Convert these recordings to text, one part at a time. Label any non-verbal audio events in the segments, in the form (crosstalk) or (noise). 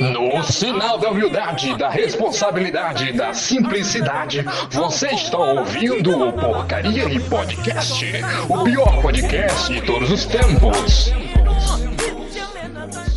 No sinal da humildade, da responsabilidade, da simplicidade, você está ouvindo o Porcaria e Podcast, o pior podcast de todos os tempos.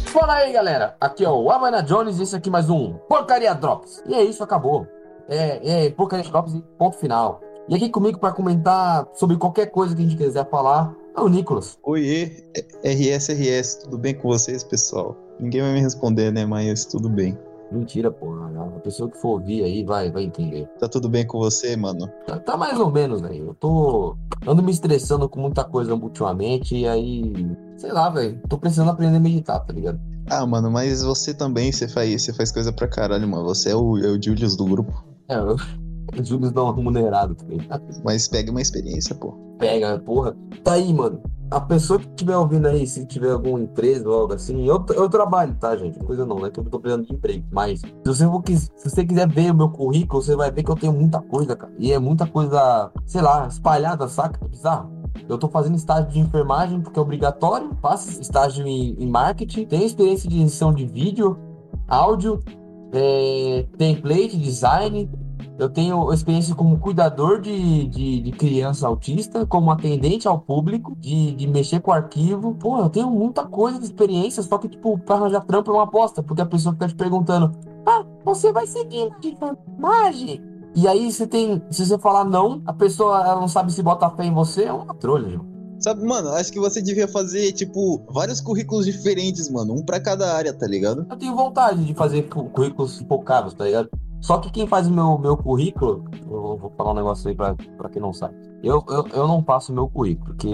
Fala aí, galera. Aqui é o Amanda Jones e esse aqui é mais um Porcaria Drops. E é isso, acabou. É, é Porcaria Drops e ponto final. E aqui comigo para comentar sobre qualquer coisa que a gente quiser falar é o Nicolas. Oiê, RSRS, tudo bem com vocês, pessoal? Ninguém vai me responder, né, mas tudo bem. Mentira, porra. A pessoa que for ouvir aí vai, vai entender. Tá tudo bem com você, mano? Tá, tá mais ou menos, velho. Eu tô. Ando me estressando com muita coisa ultimamente e aí. Sei lá, velho. Tô precisando aprender a meditar, tá ligado? Ah, mano, mas você também, você faz, você faz coisa pra caralho, mano. Você é o, é o Julius do grupo. É, eu. (laughs) Julius um remunerado também. Mas pega uma experiência, pô. Pega, porra. Tá aí, mano a pessoa que estiver ouvindo aí, se tiver alguma empresa ou algo assim, eu, eu trabalho, tá, gente? Coisa não, né? Que eu tô precisando de emprego. Mas se você, se você quiser ver o meu currículo, você vai ver que eu tenho muita coisa, cara. E é muita coisa, sei lá, espalhada, saca? É bizarro. Eu tô fazendo estágio de enfermagem porque é obrigatório, faço estágio em, em marketing, tenho experiência de edição de vídeo, áudio, é, template, design, eu tenho experiência como cuidador de, de, de, criança autista, como atendente ao público, de, de mexer com arquivo. Pô, eu tenho muita coisa de experiência, só que, tipo, pra arranjar trampo é uma aposta, porque a pessoa fica te perguntando: Ah, você vai seguir de enfermagem? E aí você tem. Se você falar não, a pessoa ela não sabe se bota fé em você, é uma trolha, João. Sabe, mano, acho que você devia fazer, tipo, vários currículos diferentes, mano. Um para cada área, tá ligado? Eu tenho vontade de fazer currículos focados, tá ligado? Só que quem faz o meu, meu currículo, eu vou falar um negócio aí pra, pra quem não sabe. Eu, eu, eu não passo o meu currículo, porque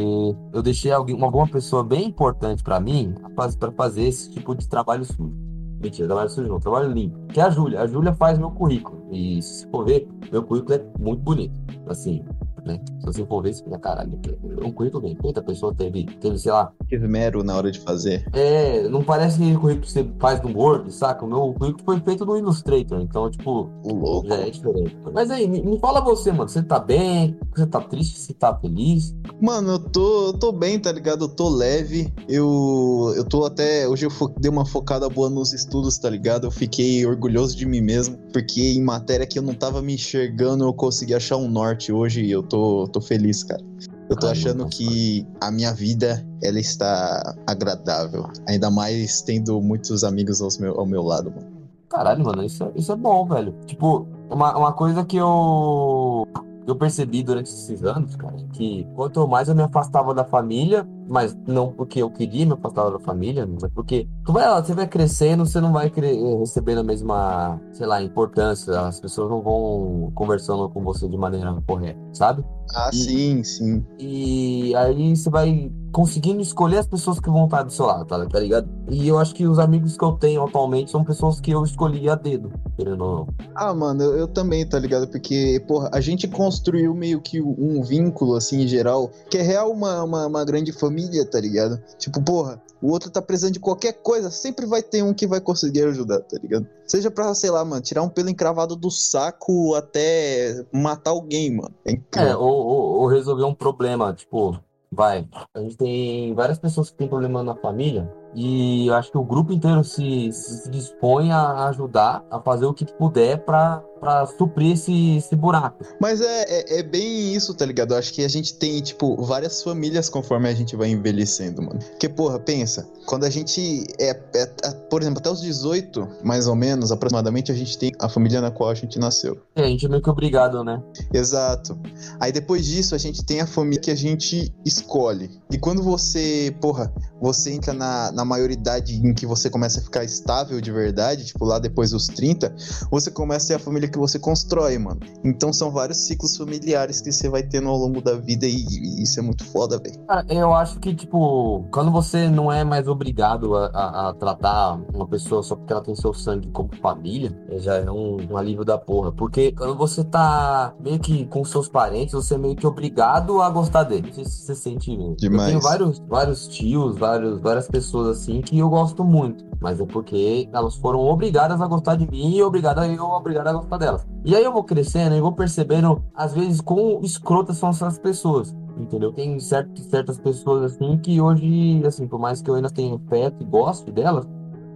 eu deixei alguém, alguma pessoa bem importante para mim para fazer esse tipo de trabalho sujo. Mentira, trabalho sujo não, trabalho limpo. Que é a Júlia. A Júlia faz meu currículo. E se for ver, meu currículo é muito bonito. Assim, né? Se você for ver, você fica, caralho, um currículo bem feito, a pessoa teve, teve, sei lá. Esmero na hora de fazer. É, não parece que o currículo que você faz no Word, saca? O meu currículo foi feito no Illustrator, então, tipo, o louco. já é diferente. Mas aí, me, me, fala você, mano, você tá bem? Você tá triste? Você tá feliz? Mano, eu tô, eu tô bem, tá ligado? Eu tô leve. Eu, eu tô até. Hoje eu fo, dei uma focada boa nos estudos, tá ligado? Eu fiquei orgulhoso de mim mesmo, porque em matéria que eu não tava me enxergando, eu consegui achar um norte hoje e eu tô, tô feliz, cara. Eu tô achando que a minha vida ela está agradável. Ainda mais tendo muitos amigos ao meu, ao meu lado, mano. Caralho, mano, isso é, isso é bom, velho. Tipo, uma, uma coisa que eu eu percebi durante esses anos, cara, que quanto mais eu me afastava da família, mas não porque eu queria me afastar da família, mas porque tu vai, você vai crescendo, você não vai recebendo a mesma, sei lá, importância, as pessoas não vão conversando com você de maneira correta, sabe? Ah, e, sim, sim. E aí você vai conseguindo escolher as pessoas que vão estar do seu lado, tá, tá ligado? E eu acho que os amigos que eu tenho atualmente são pessoas que eu escolhi a dedo, querendo ou não. Ah, mano, eu, eu também, tá ligado? Porque, porra, a gente construiu meio que um vínculo, assim, em geral, que é real uma, uma, uma grande família, tá ligado? Tipo, porra, o outro tá precisando de qualquer coisa, sempre vai ter um que vai conseguir ajudar, tá ligado? Seja pra, sei lá, mano, tirar um pelo encravado do saco até matar alguém, mano. É, é ou, ou, ou resolver um problema, tipo, vai. A gente tem várias pessoas que têm problema na família e eu acho que o grupo inteiro se, se dispõe a ajudar, a fazer o que puder para para suprir esse, esse buraco. Mas é, é, é, bem isso, tá ligado? Eu acho que a gente tem, tipo, várias famílias conforme a gente vai envelhecendo, mano. Porque, porra, pensa, quando a gente é, é, é, por exemplo, até os 18, mais ou menos, aproximadamente, a gente tem a família na qual a gente nasceu. É, a gente é meio que obrigado, né? Exato. Aí depois disso, a gente tem a família que a gente escolhe. E quando você, porra, você entra na, na maioridade em que você começa a ficar estável de verdade, tipo, lá depois dos 30, você começa a ter a família que você constrói, mano. Então são vários ciclos familiares que você vai tendo ao longo da vida e, e isso é muito foda, velho. Eu acho que, tipo, quando você não é mais obrigado a, a, a, tratar uma pessoa só porque ela tem seu sangue como família, já é um, um, alívio da porra. Porque quando você tá meio que com seus parentes, você é meio que obrigado a gostar. Não sei se você sente mesmo. Demais. Eu tenho vários, vários tios, vários, várias pessoas assim que eu gosto muito. Mas é porque elas foram obrigadas a gostar de mim e obrigadas eu obrigado a gostar delas. E aí eu vou crescendo e vou percebendo, às vezes, quão escrotas são essas pessoas. Entendeu? Tem certo, certas pessoas assim que hoje, assim, por mais que eu ainda tenha afeto e gosto delas,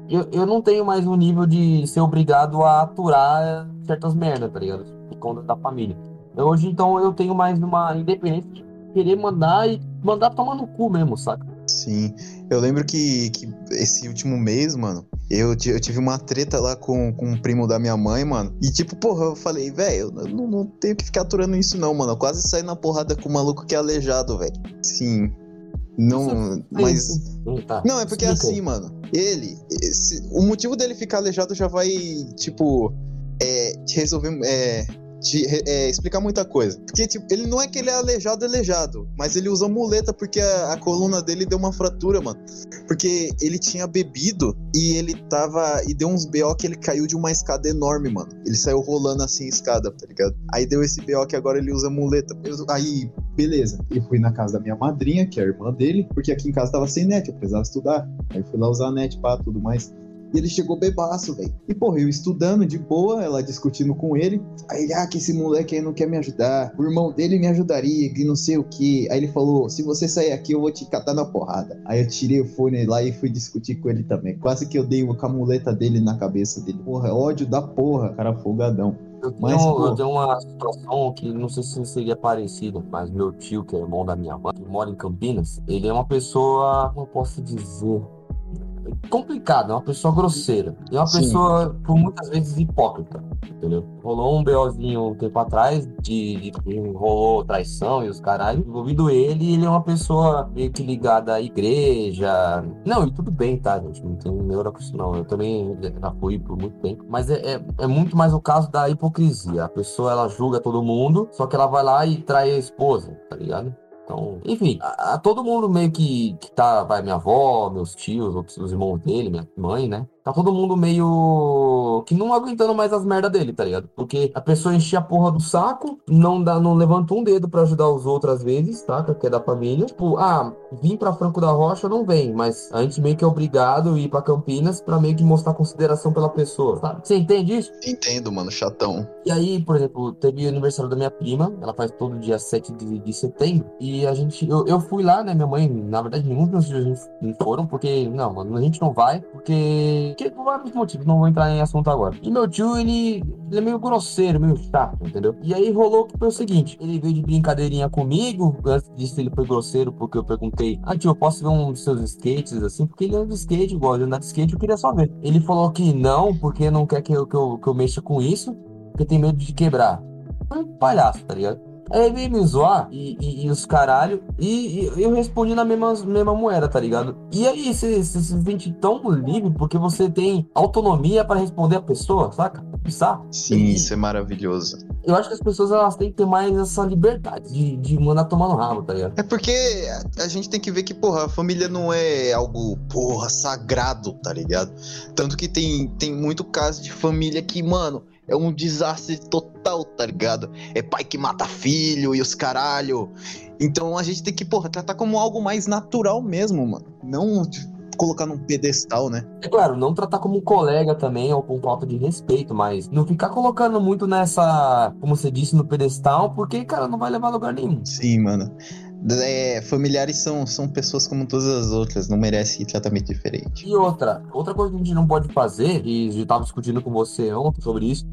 eu, eu não tenho mais um nível de ser obrigado a aturar certas merdas, tá ligado? Por conta da família. Eu, hoje, então, eu tenho mais uma independência de querer mandar e mandar tomar no cu mesmo, saca? Sim. Eu lembro que, que esse último mês, mano, eu, eu tive uma treta lá com, com um primo da minha mãe, mano. E tipo, porra, eu falei, velho, eu não, não tenho que ficar aturando isso não, mano. Eu quase saí na porrada com o maluco que é aleijado, velho. Sim. Não, mas... Tá, Não, é porque é assim, mano. Ele, esse- o motivo dele ficar aleijado já vai, tipo, é, te resolver, é, re- é, explicar muita coisa. Porque, tipo, ele não é que ele é aleijado, aleijado, mas ele usa muleta porque a, a coluna dele deu uma fratura, mano. Porque ele tinha bebido e ele tava. E deu uns BO que ele caiu de uma escada enorme, mano. Ele saiu rolando assim escada, tá ligado? Aí deu esse BO que agora ele usa muleta. Eu- aí, beleza. Eu fui na casa da minha madrinha, que é a irmã dele, porque aqui em casa tava sem net, eu precisava estudar. Aí fui lá usar a net, pá, tudo mais. E ele chegou bebaço, velho. E, porra, eu estudando de boa, ela discutindo com ele. Aí ele, ah, que esse moleque aí não quer me ajudar. O irmão dele me ajudaria, que não sei o que. Aí ele falou: se você sair aqui, eu vou te catar na porrada. Aí eu tirei o fone lá e fui discutir com ele também. Quase que eu dei uma camuleta dele na cabeça dele. Porra, ódio da porra, cara folgadão. Eu tenho, Mas, eu tenho uma situação que não sei se seria parecido, mas meu tio, que é irmão da minha mãe, que mora em Campinas, ele é uma pessoa, como eu posso dizer, complicada, é uma pessoa grosseira. E é uma Sim. pessoa, por muitas vezes, hipócrita, entendeu? Rolou um BOzinho um tempo atrás, de, de rolou traição e os caralho, envolvido ele, ele é uma pessoa meio que ligada à igreja. Não, e tudo bem, tá, gente? Não tem neura com isso, não. Eu também já fui por muito tempo. Mas é, é, é muito mais o caso da hipocrisia. A pessoa, ela julga todo mundo, só que ela vai lá e trai a esposa, tá ligado? Então, enfim, a, a todo mundo meio que, que tá, vai minha avó, meus tios, outros os irmãos dele, minha mãe, né? Tá todo mundo meio que não aguentando mais as merdas dele, tá ligado? Porque a pessoa enchia a porra do saco, não dá, não levanta um dedo pra ajudar os outros às vezes, tá? Que é da família. Tipo, ah, vim pra Franco da Rocha, não vem, mas a gente meio que é obrigado a ir pra Campinas pra meio que mostrar consideração pela pessoa, sabe? Você entende isso? Entendo, mano, chatão. E aí, por exemplo, teve o aniversário da minha prima, ela faz todo dia 7 de, de setembro, e a gente, eu, eu fui lá, né, minha mãe, na verdade, nenhum dos meus filhos não foram, porque, não, mano, a gente não vai, porque, porque por vários motivos, não vou entrar em assunto agora. E meu tio, ele, ele é meio grosseiro, meio chato, entendeu? E aí rolou que foi o seguinte, ele veio de brincadeirinha comigo, antes disso ele foi grosseiro, porque eu perguntei, ah, tio, eu posso ver um dos seus skates, assim, porque ele anda de skate, gosta de andar de skate, eu queria só ver. Ele falou que não, porque não quer que eu, que eu, que eu mexa com isso, porque tem medo de quebrar. É um palhaço, tá ligado? Aí ele veio me zoar e, e- e os caralho, e, e eu respondi na mesma, mesma moeda, tá ligado? E aí você se sente tão livre porque você tem autonomia pra responder a pessoa, saca? Sabe? Sim, isso é maravilhoso. Eu acho que as pessoas elas têm que ter mais essa liberdade de, de mandar tomar no rabo, tá ligado? É porque a- a gente tem que ver que, porra, a família não é algo, porra, sagrado, tá ligado? Tanto que tem, tem muito caso de família que, mano, é um desastre total, tá ligado? É pai que mata filho e os caralho. Então a gente tem que, porra, tratar como algo mais natural mesmo, mano. Não colocar num pedestal, né? É claro, não tratar como um colega também ou com falta de respeito, mas não ficar colocando muito nessa, como você disse, no pedestal, porque, cara, não vai levar a lugar nenhum. Sim, mano. É, familiares são, são pessoas como todas as outras, não merecem tratamento diferente. E outra, outra coisa que a gente não pode fazer, e eu tava discutindo com você ontem sobre isso,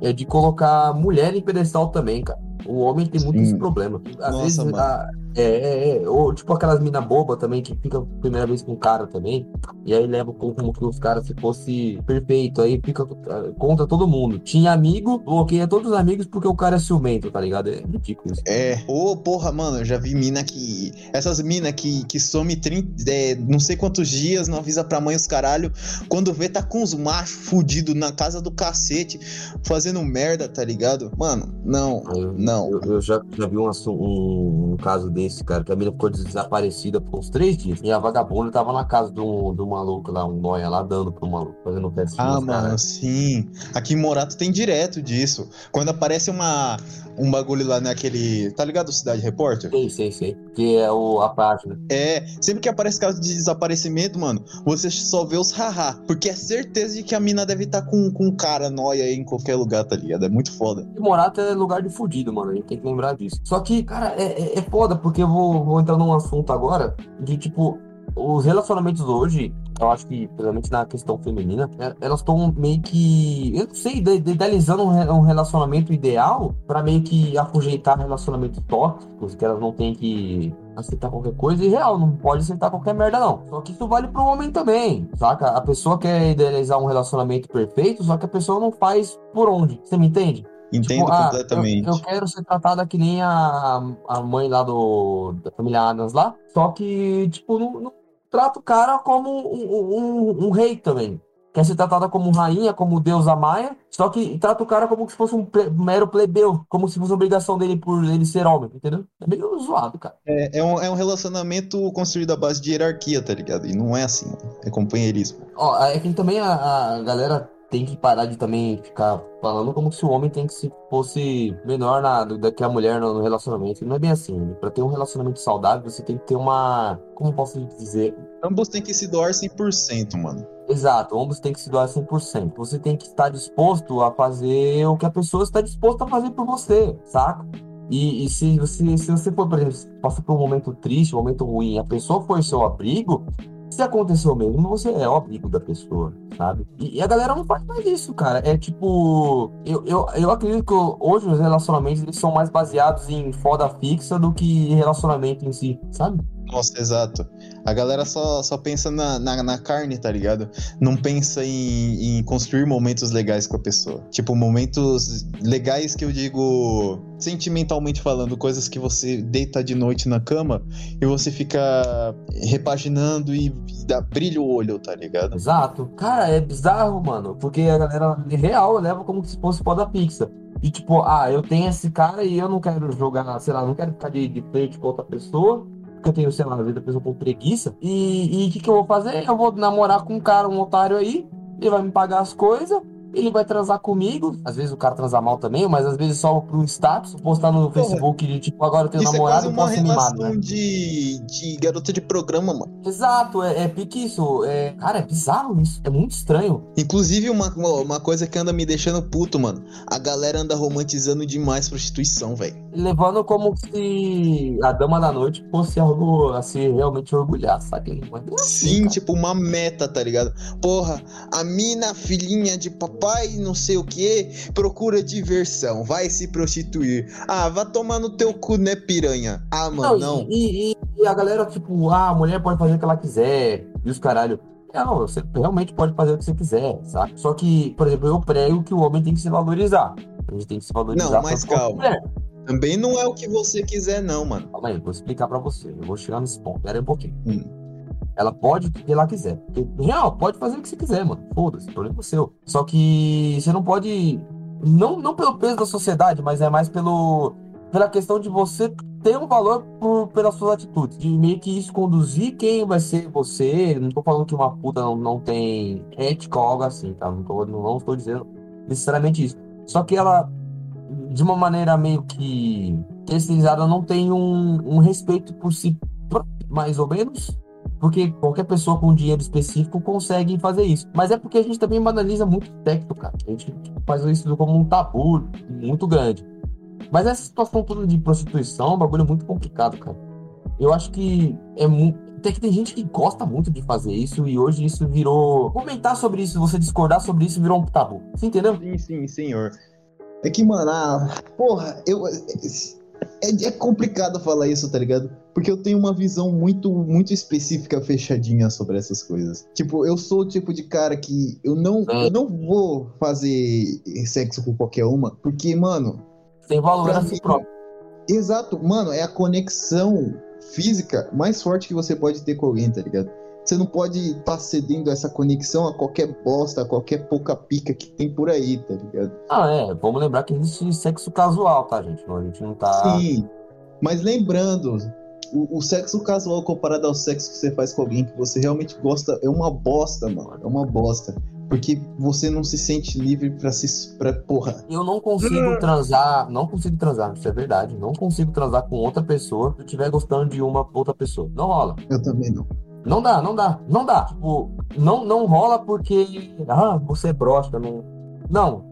é de colocar mulher em pedestal também, cara. O homem tem muito Sim. esse problema. Às Nossa, vezes, a- é, é, é, ou tipo aquelas mina boba também, que fica a primeira vez com o cara também, e aí leva como, como que os caras se fosse perfeito, aí fica ah, contra todo mundo. Tinha amigo, bloqueia todos os amigos porque o cara é ciumento, tá ligado? É ridículo isso. É, ô porra, mano, eu já vi mina que. Essas mina que, que some 30, é, não sei quantos dias, não avisa pra mãe os caralho. Quando vê, tá com os machos fudidos na casa do cacete, fazendo merda, tá ligado? Mano, não, Eu- não. Eu, eu já, já vi um, um, um caso desse, cara, que a menina ficou desaparecida por uns três dias. E a vagabunda tava na casa do, do maluco lá, um noia lá, dando pro maluco, fazendo festinha. Ah, mano, sim. Aqui em Morato tem direto disso. Quando aparece uma, um bagulho lá naquele. Tá ligado, Cidade Repórter? Sei, sei, sei. Que é o, a página. É, sempre que aparece caso de desaparecimento, mano, você só vê os haha. Porque é certeza de que a mina deve estar com, com um cara nóia aí em qualquer lugar, tá ligado? É muito foda. E Morato é lugar de fudido, mano. A gente tem que lembrar disso. Só que, cara, é, é, é foda, porque eu vou, vou entrar num assunto agora de, tipo, os relacionamentos hoje, eu acho que, principalmente na questão feminina, é, elas estão meio que, eu não sei, idealizando um relacionamento ideal para meio que afugeitar relacionamentos tóxicos, que elas não têm que aceitar qualquer coisa, e real, não pode aceitar qualquer merda, não. Só que isso vale pro homem também, saca? A pessoa quer idealizar um relacionamento perfeito, só que a pessoa não faz por onde. Você me entende? Entendo tipo, completamente. Ah, eu, eu, quero ser tratada que nem a, a mãe lá do, da família Adams lá, só que, tipo, não, não trata o cara como um, um, um, rei também. Quer ser tratada como rainha, como deusa maia, só que trata o cara como se fosse um mero plebeu, como se fosse obrigação dele por ele ser homem, entendeu? É meio zoado, cara. É, é, um, é um relacionamento construído à base de hierarquia, tá ligado? E não é assim, é companheirismo. Ó, é que também a, a galera tem que parar de também ficar falando como se o homem tem que se fosse menor na, do que a mulher no, no relacionamento. Não é bem assim. Né? Para ter um relacionamento saudável, você tem que ter uma. Como posso dizer? Ambos têm que se doar 100%, mano. Exato, ambos têm que se doar 100%. Você tem que estar disposto a fazer o que a pessoa está disposta a fazer por você, saca? E, e, se, você, se você for, por exemplo, passar por um momento triste, um momento ruim, a pessoa for seu abrigo, se aconteceu mesmo, você é o abrigo da pessoa, sabe? E, e, a galera não faz mais isso, cara. É tipo. Eu, eu, eu acredito que hoje os relacionamentos eles são mais baseados em foda fixa do que relacionamento em si, sabe? Nossa, exato. A galera só, só pensa na, na, na carne, tá ligado? Não pensa em, em, construir momentos legais com a pessoa. Tipo, momentos legais que eu digo sentimentalmente falando, coisas que você deita de noite na cama e você fica repaginando e, dá brilho o olho, tá ligado? Exato. Cara, é bizarro, mano. Porque a galera real leva como se fosse pó da pizza. E tipo, ah, eu tenho esse cara e eu não quero jogar, sei lá, não quero ficar de, de frente com outra pessoa porque eu tenho, sei lá, a vida da pessoa com preguiça. E o que, que eu vou fazer? Eu vou namorar com um cara, um otário aí, ele vai me pagar as coisas, ele vai transar comigo. Às vezes o cara transa mal também, mas às vezes só pro status, postar no Facebook de tipo, agora eu tenho isso namorado é quase uma relação né? de, de garota de programa, mano. Exato, é, é pique isso. É, cara, é bizarro isso. É muito estranho. Inclusive, uma, uma coisa que anda me deixando puto, mano. A galera anda romantizando demais prostituição, velho. Levando como se a dama da noite fosse algo a se realmente orgulhar, sabe? É assim, Sim, tipo uma meta, tá ligado? Porra, a mina filhinha de papai pai não sei o que, procura diversão, vai se prostituir. Ah, vá tomar no teu cu, né, piranha? Ah, mano, não. não. E, e, e, a galera, tipo, ah, a mulher pode fazer o que ela quiser, e os caralho. Não, você realmente pode fazer o que você quiser, sabe? Só que, por exemplo, eu prego que o homem tem que se valorizar. A gente tem que se valorizar. Não, mas calma. Também não é o que você quiser, não, mano. Calma aí, vou explicar pra você. Eu vou chegar nesse ponto. Pera aí um pouquinho. Hum. Ela pode o que ela quiser. Porque, real, pode fazer o que você quiser, mano. Foda-se, problema é seu. Só que você não pode. Não, não pelo peso da sociedade, mas é mais pelo, pela questão de você ter um valor por, pelas suas atitudes. De meio que isso conduzir quem vai ser você. Não tô falando que uma puta não, não tem ética ou algo assim, tá? Não, tô, não, não estou dizendo necessariamente isso. Só que ela, de uma maneira meio que terceirizada, não tem um, um respeito por si mais ou menos porque qualquer pessoa com dinheiro específico consegue fazer isso. Mas é porque a gente também banaliza muito o técnico, cara. A gente faz isso como um tabu muito grande. Mas essa situação toda de prostituição é um bagulho muito complicado, cara. Eu acho que é muito. Até que tem gente que gosta muito de fazer isso e hoje isso virou. Comentar sobre isso, você discordar sobre isso virou um tabu. Você entendeu? Sim, sim, senhor. É que, mano, ah, porra, eu. É, é complicado falar isso, tá ligado? Porque eu tenho uma visão muito, muito específica, fechadinha sobre essas coisas. Tipo, eu sou o tipo de cara que eu não, eu não vou fazer sexo com qualquer uma, porque, mano. Tem valor a si próprio. Exato, mano, é a conexão física mais forte que você pode ter com alguém, tá ligado? Você não pode estar tá cedendo essa conexão a qualquer bosta, a qualquer pouca pica que tem por aí, tá ligado? Ah, é. Vamos lembrar que existe sexo casual, tá, gente? A gente não tá. Sim. Mas lembrando, o, o, sexo casual comparado ao sexo que você faz com alguém que você realmente gosta é uma bosta, mano. É uma bosta. Porque você não se sente livre pra se. Pra, porra. Eu não consigo hum. transar. Não consigo transar, isso é verdade. Não consigo transar com outra pessoa se eu estiver gostando de uma outra pessoa. Não rola. Eu também não. Não dá, não dá, não dá. Tipo, não, não rola porque. Ah, você é broxa, não. Não.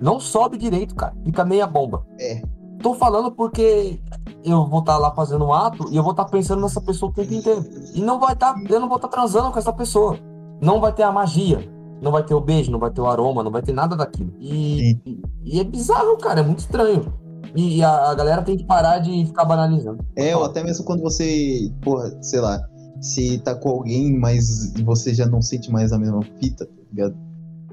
Não sobe direito, cara. Fica meia bomba. É. Tô falando porque eu vou estar tá lá fazendo um ato e eu vou estar tá pensando nessa pessoa o tempo inteiro. E não vai estar, tá, eu não vou estar tá transando com essa pessoa. não vai ter a magia. Não vai ter o beijo, não vai ter o aroma, não vai ter nada daquilo. E, e, e é bizarro, cara, é muito estranho. E, e a, a galera tem que parar de ficar banalizando. É, ou até mesmo quando você, porra, sei lá, se tá com alguém, mas você já não sente mais a mesma fita, tá ligado?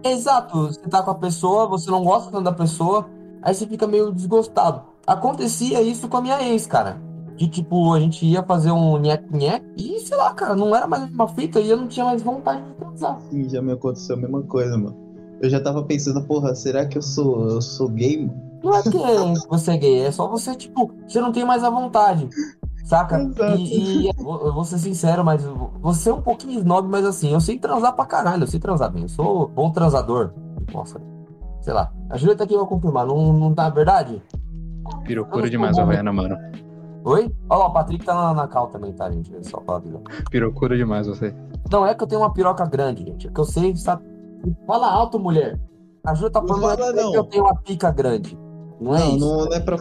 Exato, você tá com a pessoa, você não gosta tanto da pessoa, aí você fica meio desgostado. Acontecia isso com a minha ex, cara. De tipo, a gente ia fazer um nhé-nhé e sei lá, cara, não era mais uma fita e eu não tinha mais vontade de transar. Sim, já me aconteceu a mesma coisa, mano. Eu já tava pensando, porra, será que eu sou, eu sou gay, mano? Não é que (laughs) você é gay, é só você, tipo, você não tem mais a vontade. Saca? Exato. E, e eu vou ser sincero, mas você é um pouquinho snob, mas assim, eu sei transar pra caralho, eu sei transar bem. Eu sou bom transador. Nossa, sei lá. A Julieta aqui vai confirmar, não, não tá verdade? Pirocura demais, Havaiana, mano. Oi? Ó, o Patrick tá na, na cal também, tá, gente? Só pra avisar. Pirocura demais você. Não é que eu tenho uma piroca grande, gente. É que eu sei, sabe? Fala alto, mulher. A Ju tá Não falando fala, é não. que eu tenho uma pica grande. Não é Não, isso? não, não é pra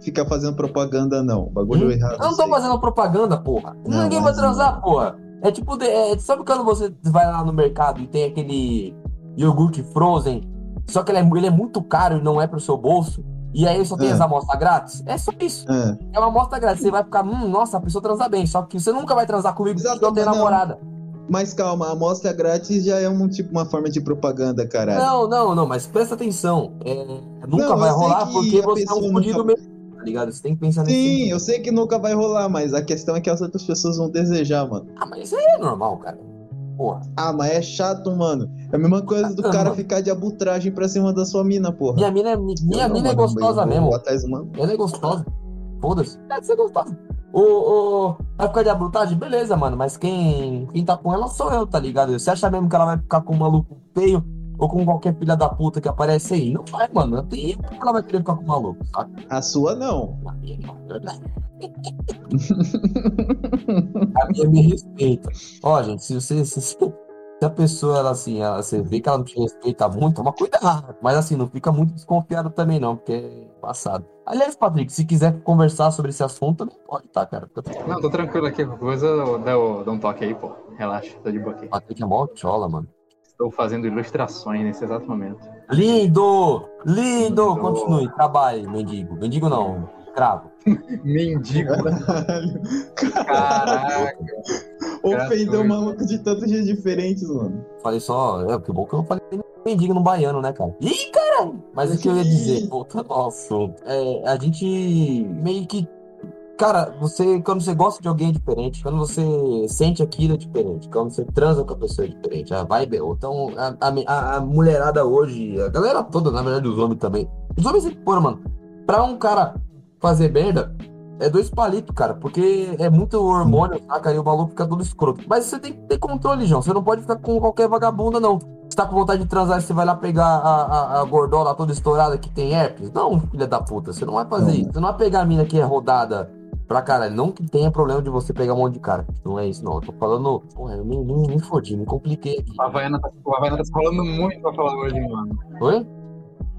ficar fazendo propaganda, não. Bagulho Hum? errado. Eu não tô aí. fazendo propaganda, porra. Não, Ninguém vai mas- transar, porra. É tipo, é, sabe quando você vai lá no mercado e tem aquele iogurte frozen, só que ele é, ele é muito caro e não é pro seu bolso, e aí só tem É. as amostras grátis? É só isso. É. É uma amostra grátis. Você vai ficar, hum, nossa, a pessoa transa bem, só que você nunca vai transar comigo porque eu Exatamente, tenho namorada. Mas calma, a amostra grátis já é um tipo uma forma de propaganda, caralho. Não, não, não, mas presta atenção. É, nunca Não, vai rolar que porque você é um fudido nunca- mesmo, tá ligado? Você tem que pensar nesse Sim, eu sei que nunca vai rolar, mas a questão é que as outras pessoas vão desejar, mano. Ah, mas isso aí é normal, cara. Porra. Ah, mas é chato, mano. É a mesma coisa do Ah, cara mano. ficar de abutragem pra cima da sua mina, porra. Minha mina, é- minha Eu não, mina é mano, gostosa mesmo. Ela é gostosa. Foda-se. Deve ser gostosa. O, o, vai ficar de abrutagem? Beleza, mano. Mas quem, quem tá com ela sou eu, tá ligado? Você acha mesmo que ela vai ficar com um maluco feio ou com qualquer filha da puta que aparece aí? Não vai, mano. Tem eu que ela vai querer ficar com um maluco, saca? A sua não. A minha não. A minha me respeita. Ó, gente, se você. Se, a pessoa, ela assim, ela, você vê que ela não te respeita muito, toma cuidado. Mas assim, não fica muito desconfiado também, não, porque é passado. Aliás, Patrick, se quiser conversar sobre esse assunto, também pode, tá, cara? Tranquilo. Não, tô tranquilo aqui. Qualquer coisa, eu dou, dou um toque aí, pô. Relaxa, tô de boa aqui. Patrick é mó chola, mano. Estou fazendo ilustrações nesse exato momento. Lindo! Lindo! Lindo. Continue, trabalhe, mendigo. Mendigo não, escravo. (laughs) Mendigo. Caralho. Caraca. Ofendeu o Gratuito. maluco de tantos jeitos diferentes, mano. Falei só, é, que bom que eu não falei mendigo no baiano, né, cara? Ih, caralho! Mas o que eu ia dizer, voltando ao assunto, é, a gente meio que. Cara, você, quando você gosta de alguém é diferente, quando você sente aquilo é diferente, quando você transa com a pessoa é diferente, a vibe é outra. Então, a, a, a mulherada hoje, a galera toda, na verdade, os homens também. Os homens, pô, mano, pra um cara fazer merda, é dois palitos, cara, porque é muito hormônio, saca? E o maluco fica todo escroto. Mas você tem que ter controle, João. Você não pode ficar com qualquer vagabunda, não. Você tá com vontade de transar você vai lá pegar a, a, a gordola toda estourada que tem herpes? Não, filha da puta. Você não vai fazer Não. isso. Você não vai pegar a mina que é rodada pra caralho. Não que tenha problema de você pegar um monte de cara. Não é isso, não. Eu tô falando. Porra, eu me, me, me fodi, me compliquei aqui. O Havaiana tá, Havaiana tá falando muito pra falar hoje, mano. Oi?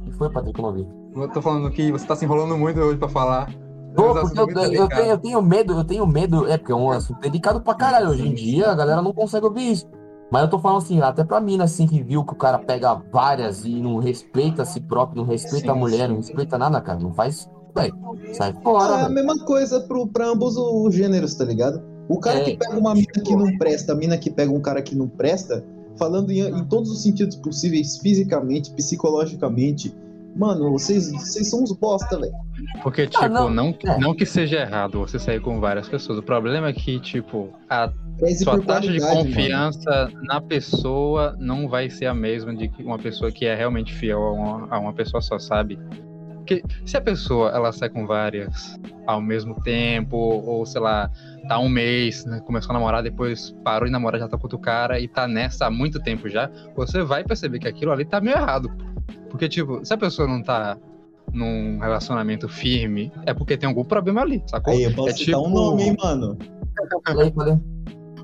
O que foi, Patrick? Eu não vi. Eu tô falando que você tá se enrolando muito hoje pra falar. Tô, É porque eu, eu tenho, eu tenho medo, eu tenho medo, é porque é um assunto delicado pra caralho. Hoje em dia a galera não consegue ouvir isso. Mas eu tô falando assim, até pra mina assim que viu que o cara pega várias e não respeita a si próprio, não respeita a Sim, mulher, não sim. respeita nada, cara. Não faz. Véi, sai fora, Ah, é a mesma coisa pro, pra ambos os gêneros, tá ligado? O cara É, que pega uma mina que não presta, a mina que pega um cara que não presta, falando em, em todos os sentidos possíveis, fisicamente, psicologicamente, mano, vocês, vocês são uns bosta, velho. Porque, tipo, Ah, não. não, É. não que seja errado você sair com várias pessoas. O problema é que, tipo, a sua taxa de qualidade, mano. confiança na pessoa não vai ser a mesma de que uma pessoa que é realmente fiel a uma, a uma pessoa só, sabe? Porque se a pessoa ela sai com várias ao mesmo tempo, ou sei lá, tá um mês, né, começou a namorar, depois parou de namorar, já tá com outro cara e tá nessa há muito tempo já, você vai perceber que aquilo ali tá meio errado. Porque, tipo, se a pessoa não tá num relacionamento firme, é porque tem algum problema ali, sacou? Aí, eu posso é citar um tipo- nome, hein, mano. Falei, falei.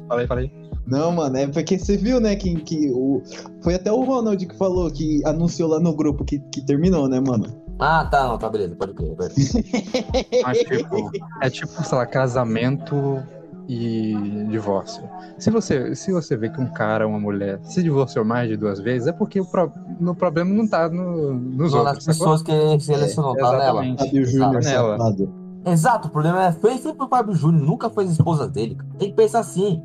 Falei, falei. Não, mano, é porque você viu, né, que, que o... Foi até o Ronald que falou, que anunciou lá no grupo que, que terminou, né, mano? Ah, tá, não, tá, beleza, pode crer. (laughs) Mas, tipo, é tipo, sei lá, casamento e divórcio. Se você, se você vê que um cara ou uma mulher se divorciou mais de duas vezes, é porque o, pro, no problema não tá no, nos São nas outros. sacou? pessoas que ele selecionou, tá nela. Fábio Júnior Nela. Exato, o problema é foi sempre o Fábio Júnior, nunca foi as esposas dele. Tem que pensar assim.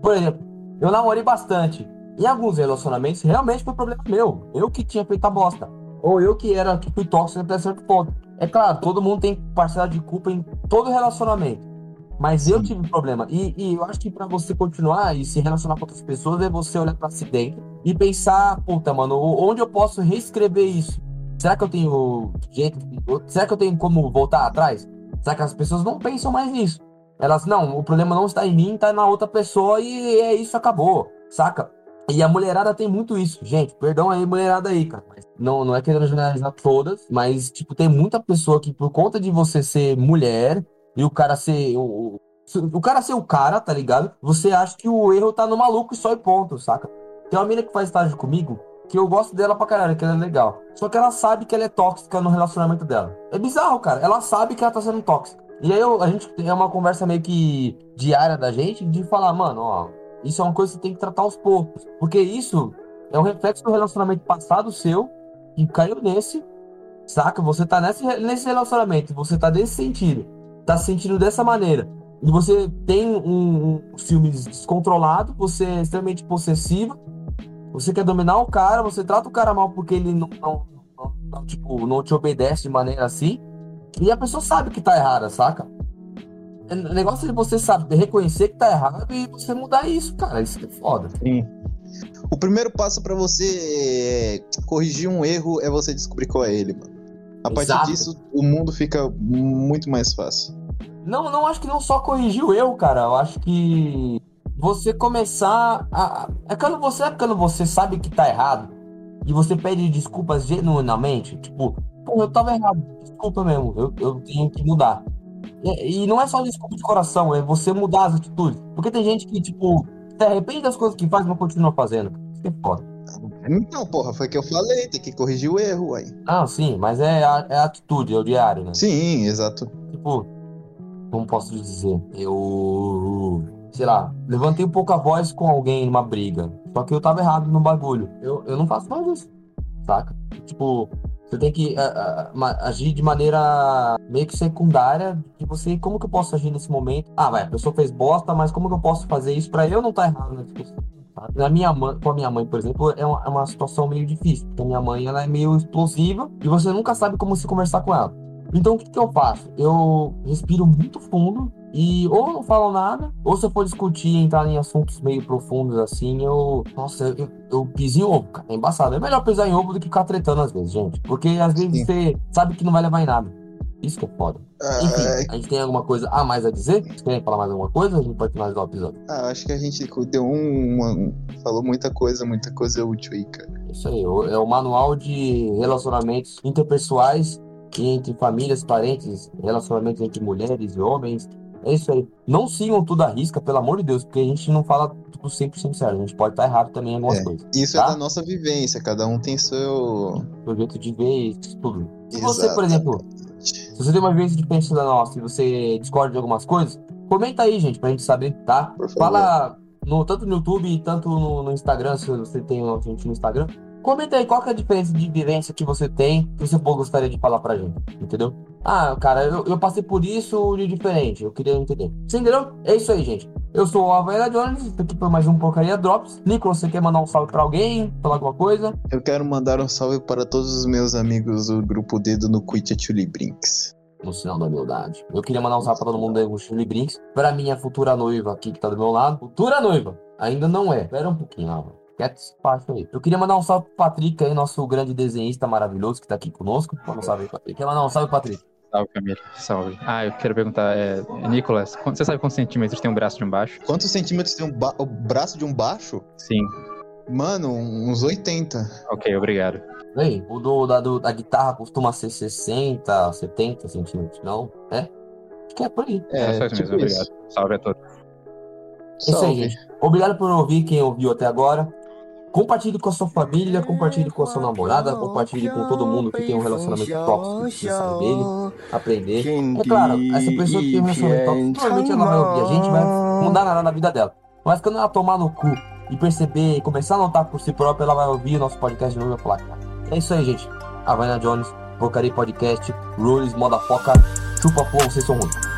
Por exemplo, eu namorei bastante. Em alguns relacionamentos, realmente foi problema meu. Eu que tinha feito a bosta. Ou eu que era fui tóxico até certo ponto. É claro, todo mundo tem parcela de culpa em todo relacionamento. Mas eu tive problema. E, e eu acho que pra você continuar e se relacionar com outras pessoas é você olhar pra si dentro e pensar, puta, mano, onde eu posso reescrever isso? Será que eu tenho jeito? Será que eu tenho como voltar atrás? Será que as pessoas não pensam mais nisso? Elas, não, o problema não está em mim, está na outra pessoa e é isso, acabou, saca? E a mulherada tem muito isso, gente. Perdão aí, mulherada aí, cara. Mas não, não é querendo generalizar todas, mas, tipo, tem muita pessoa que, por conta de você ser mulher e o cara ser. O, o, cara ser o cara, tá ligado? Você acha que o erro tá no maluco e só e ponto, saca? Tem uma mina que faz estágio comigo que eu gosto dela pra caralho, que ela é legal. Só que ela sabe que ela é tóxica no relacionamento dela. É bizarro, cara. Ela sabe que ela tá sendo tóxica. E aí eu- a gente tem uma conversa meio que diária da gente de falar, mano, ó, isso é uma coisa que você tem que tratar aos poucos. Porque isso é um reflexo do relacionamento passado seu, que caiu nesse, saca? Você tá nesse, nesse relacionamento, você tá desse sentido, tá se sentindo dessa maneira. E você tem um, um ciúme descontrolado, você é extremamente possessiva, você quer dominar o cara, você trata o cara mal porque ele não, não, não- não, tipo, não te obedece de maneira assim. E a pessoa sabe que tá errada, saca? O negócio é você saber reconhecer que tá errado e você mudar isso, cara. Isso é foda. Sim. O primeiro passo pra você é, corrigir um erro é você descobrir qual é ele, mano. A partir Exato. disso, o mundo fica muito mais fácil. Não, não acho que não só corrigir o erro, cara. Eu acho que você começar a. É quando você, é quando você sabe que tá errado e você pede desculpas genuinamente. Tipo, pô, eu tava errado. Desculpa mesmo. Eu, eu tenho que mudar. E, e não é só desculpa de coração, é você mudar as atitudes. Porque tem gente que, tipo, se arrepende das coisas que faz, mas continua fazendo. Isso que é foda. Então, porra, foi o que eu falei, tem que corrigir o erro, uai. Ah, sim, mas é a, é a atitude, é o diário, né? Sim, exato. Tipo, como posso dizer? Eu, sei lá, levantei um pouco a voz com alguém numa briga. Só que eu tava errado no bagulho. Eu, eu não faço mais isso, saca? Tipo, você tem que ah, ma- agir de maneira meio que secundária de você, como que eu posso agir nesse momento? Ah, vai, a pessoa fez bosta, mas como que eu posso fazer isso pra eu não estar errado nessa tá? Na minha mãe, com a minha mãe, por exemplo, é uma, é uma situação meio difícil. Porque a minha mãe, ela é meio explosiva e você nunca sabe como se conversar com ela. Então, o que, que eu faço? Eu respiro muito fundo e ou não falo nada, ou se eu for discutir, entrar em assuntos meio profundos assim, eu. Nossa, eu, eu piso em ovo, cara. É embaçado. É melhor pisar em ovo do que ficar tretando às vezes, gente. Porque às vezes Sim. você sabe que não vai levar em nada. Isso que é foda. Enfim, Ah, a gente tem alguma coisa a mais a dizer? Vocês querem falar mais alguma coisa? A gente pode finalizar o episódio. ah, acho que a gente deu um, uma- falou muita coisa, muita coisa útil aí, cara. Isso aí, é o manual de relacionamentos interpessoais e entre famílias, parentes, relacionamentos entre mulheres e homens. É isso aí. Não sigam tudo à risca, pelo amor de Deus, porque a gente não fala tudo 100% sério. A gente pode estar errado também em algumas É. coisas. Isso Tá? é da nossa vivência, cada um tem seu. Seu jeito de ver tudo. Se você, por exemplo, se você tem uma vivência diferente da nossa e você discorda de algumas coisas, comenta aí, gente, pra gente saber, tá? Fala no, tanto no YouTube tanto no, no Instagram, se você tem a gente no Instagram. Comenta aí qual é a diferença de vivência que você tem que você gostaria de falar pra gente, entendeu? Ah, cara, eu, eu passei por isso de diferente, eu queria entender. Você entendeu? É isso aí, gente. Eu sou o Havaíra Jones, isso aqui foi mais um Porcaria Drops. Nicolas, você quer mandar um salve pra alguém? Falar alguma coisa? Eu quero mandar um salve para todos os meus amigos do grupo Dedo no Quit Chili Brinks. no sinal da humildade. Eu queria mandar um salve pra todo mundo aí com Chili Brinks. Pra minha futura noiva aqui que tá do meu lado. Futura noiva! Ainda não é. Espera um pouquinho, Álvaro. Quieto esse pacho aí. Eu queria mandar um salve pro Patrick aí, nosso grande desenhista maravilhoso que tá aqui conosco. Manda um salve aí, Patrick. Quer mandar um salve, Patrick? Salve, Camila. Salve. Ah, eu quero perguntar, é, Nicolas, você sabe quantos centímetros tem um braço de um baixo? Quantos centímetros tem um ba- o braço de um baixo? Sim. Mano, uns 80. Ok, obrigado. Ei, o do, da, do- da guitarra costuma ser 60, 70 centímetros, não? É? Acho que é por aí. É, só isso tipo mesmo, isso. obrigado. Salve a todos. É isso aí, Salve. gente. Obrigado por ouvir quem ouviu até agora. Compartilhe com a sua família, compartilhe com a sua namorada, compartilhe com todo mundo que tem um relacionamento tóxico que precisa sair dele, aprender. É claro, essa pessoa que tem um relacionamento tóxico, provavelmente ela vai ouvir a gente, vai mudar nada na vida dela. Mas quando ela tomar no cu e perceber e começar a notar por si própria, ela vai ouvir o nosso podcast de novo e vai falar, cara, é isso aí, gente. Havana Jones, Porcaria Podcast, Rules, Moda Foca, Chupa Flow, vocês são ruins.